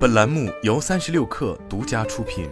本栏目由三十六氪独家出品。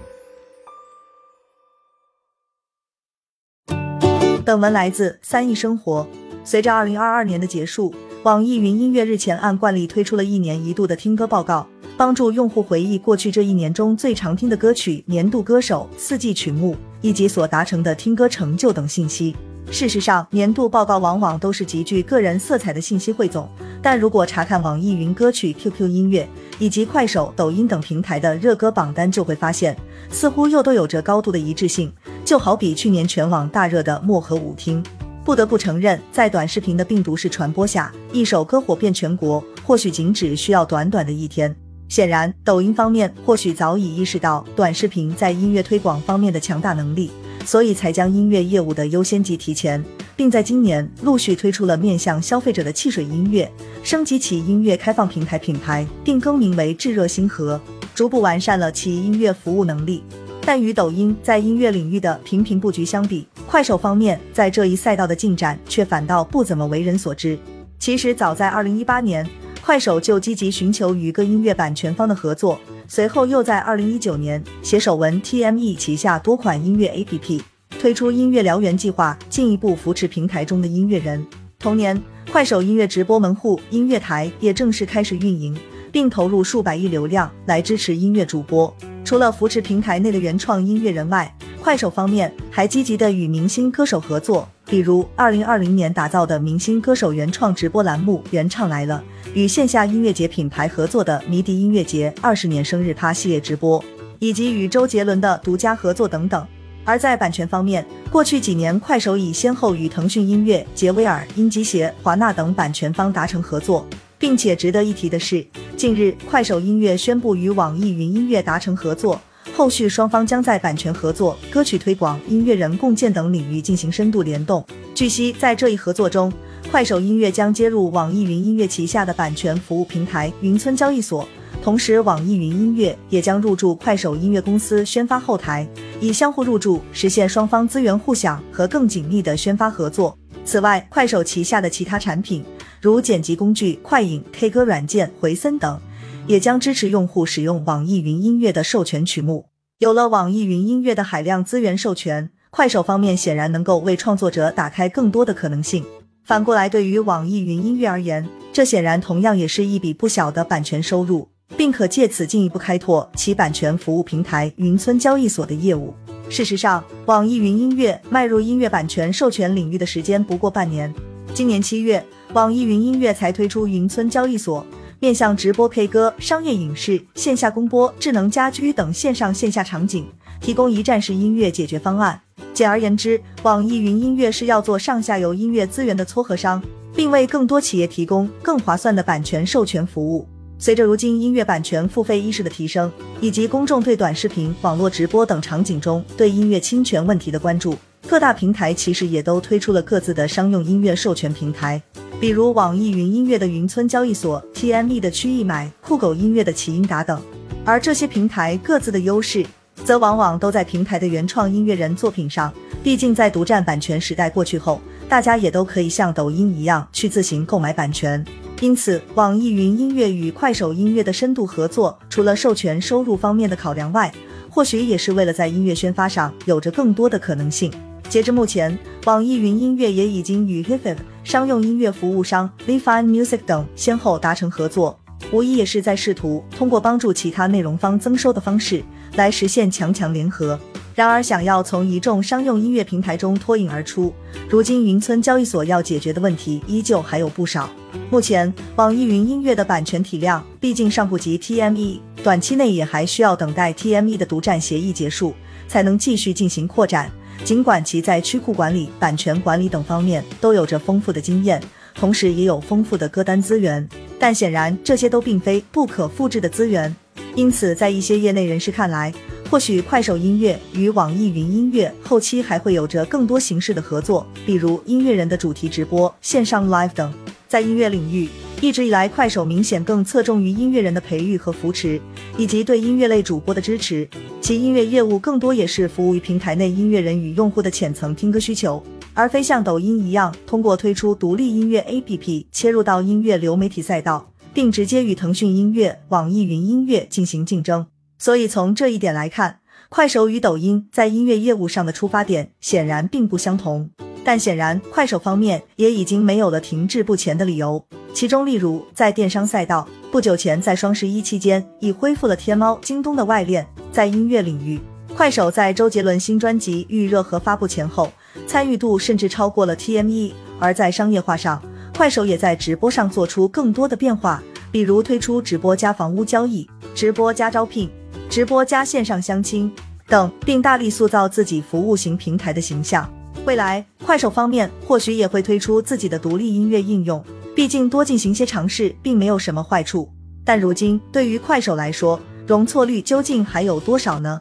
本文来自三亿生活。随着二零二二年的结束，网易云音乐日前按惯例推出了一年一度的听歌报告，帮助用户回忆过去这一年中最常听的歌曲、年度歌手、四季曲目以及所达成的听歌成就等信息。事实上，年度报告往往都是极具个人色彩的信息汇总，但如果查看网易云歌曲、QQ 音乐以及快手、抖音等平台的热歌榜单，就会发现，似乎又都有着高度的一致性。就好比去年全网大热的《漠河舞厅》，不得不承认，在短视频的病毒式传播下，一首歌火遍全国，或许仅只需要短短的一天。显然，抖音方面或许早已意识到短视频在音乐推广方面的强大能力。所以才将音乐业务的优先级提前，并在今年陆续推出了面向消费者的汽水音乐，升级其音乐开放平台品牌，并更名为炙热星河，逐步完善了其音乐服务能力。但与抖音在音乐领域的频频布局相比，快手方面在这一赛道的进展却反倒不怎么为人所知。其实早在二零一八年，快手就积极寻求与各音乐版权方的合作。随后又在二零一九年携手文 TME 旗下多款音乐 APP 推出音乐燎原计划，进一步扶持平台中的音乐人。同年，快手音乐直播门户音乐台也正式开始运营，并投入数百亿流量来支持音乐主播。除了扶持平台内的原创音乐人外，快手方面还积极的与明星歌手合作，比如二零二零年打造的明星歌手原创直播栏目《原唱来了》。与线下音乐节品牌合作的迷笛音乐节二十年生日趴系列直播，以及与周杰伦的独家合作等等。而在版权方面，过去几年快手已先后与腾讯音乐、杰威尔、音集协、华纳等版权方达成合作，并且值得一提的是，近日快手音乐宣布与网易云音乐达成合作，后续双方将在版权合作、歌曲推广、音乐人共建等领域进行深度联动。据悉，在这一合作中，快手音乐将接入网易云音乐旗下的版权服务平台云村交易所，同时网易云音乐也将入驻快手音乐公司宣发后台，以相互入驻实现双方资源互享和更紧密的宣发合作。此外，快手旗下的其他产品，如剪辑工具快影、K 歌软件回森等，也将支持用户使用网易云音乐的授权曲目。有了网易云音乐的海量资源授权，快手方面显然能够为创作者打开更多的可能性。反过来，对于网易云音乐而言，这显然同样也是一笔不小的版权收入，并可借此进一步开拓其版权服务平台云村交易所的业务。事实上，网易云音乐迈入音乐版权授权领域的时间不过半年。今年七月，网易云音乐才推出云村交易所，面向直播 K 歌、商业影视、线下公播、智能家居等线上线下场景，提供一站式音乐解决方案。简而言之，网易云音乐是要做上下游音乐资源的撮合商，并为更多企业提供更划算的版权授权服务。随着如今音乐版权付费意识的提升，以及公众对短视频、网络直播等场景中对音乐侵权问题的关注，各大平台其实也都推出了各自的商用音乐授权平台，比如网易云音乐的云村交易所、TME 的区域买、酷狗音乐的奇音达等。而这些平台各自的优势。则往往都在平台的原创音乐人作品上。毕竟在独占版权时代过去后，大家也都可以像抖音一样去自行购买版权。因此，网易云音乐与快手音乐的深度合作，除了授权收入方面的考量外，或许也是为了在音乐宣发上有着更多的可能性。截至目前，网易云音乐也已经与 h i f i 商用音乐服务商 Lifine Music 等先后达成合作，无疑也是在试图通过帮助其他内容方增收的方式。来实现强强联合。然而，想要从一众商用音乐平台中脱颖而出，如今云村交易所要解决的问题依旧还有不少。目前，网易云音乐的版权体量毕竟尚不及 TME，短期内也还需要等待 TME 的独占协议结束，才能继续进行扩展。尽管其在曲库管理、版权管理等方面都有着丰富的经验，同时也有丰富的歌单资源，但显然这些都并非不可复制的资源。因此，在一些业内人士看来，或许快手音乐与网易云音乐后期还会有着更多形式的合作，比如音乐人的主题直播、线上 live 等。在音乐领域，一直以来，快手明显更侧重于音乐人的培育和扶持，以及对音乐类主播的支持。其音乐业务更多也是服务于平台内音乐人与用户的浅层听歌需求，而非像抖音一样通过推出独立音乐 APP 切入到音乐流媒体赛道。并直接与腾讯音乐、网易云音乐进行竞争。所以从这一点来看，快手与抖音在音乐业务上的出发点显然并不相同。但显然，快手方面也已经没有了停滞不前的理由。其中，例如在电商赛道，不久前在双十一期间已恢复了天猫、京东的外链；在音乐领域，快手在周杰伦新专辑预热和发布前后，参与度甚至超过了 TME。而在商业化上，快手也在直播上做出更多的变化，比如推出直播加房屋交易、直播加招聘、直播加线上相亲等，并大力塑造自己服务型平台的形象。未来，快手方面或许也会推出自己的独立音乐应用，毕竟多进行些尝试并没有什么坏处。但如今对于快手来说，容错率究竟还有多少呢？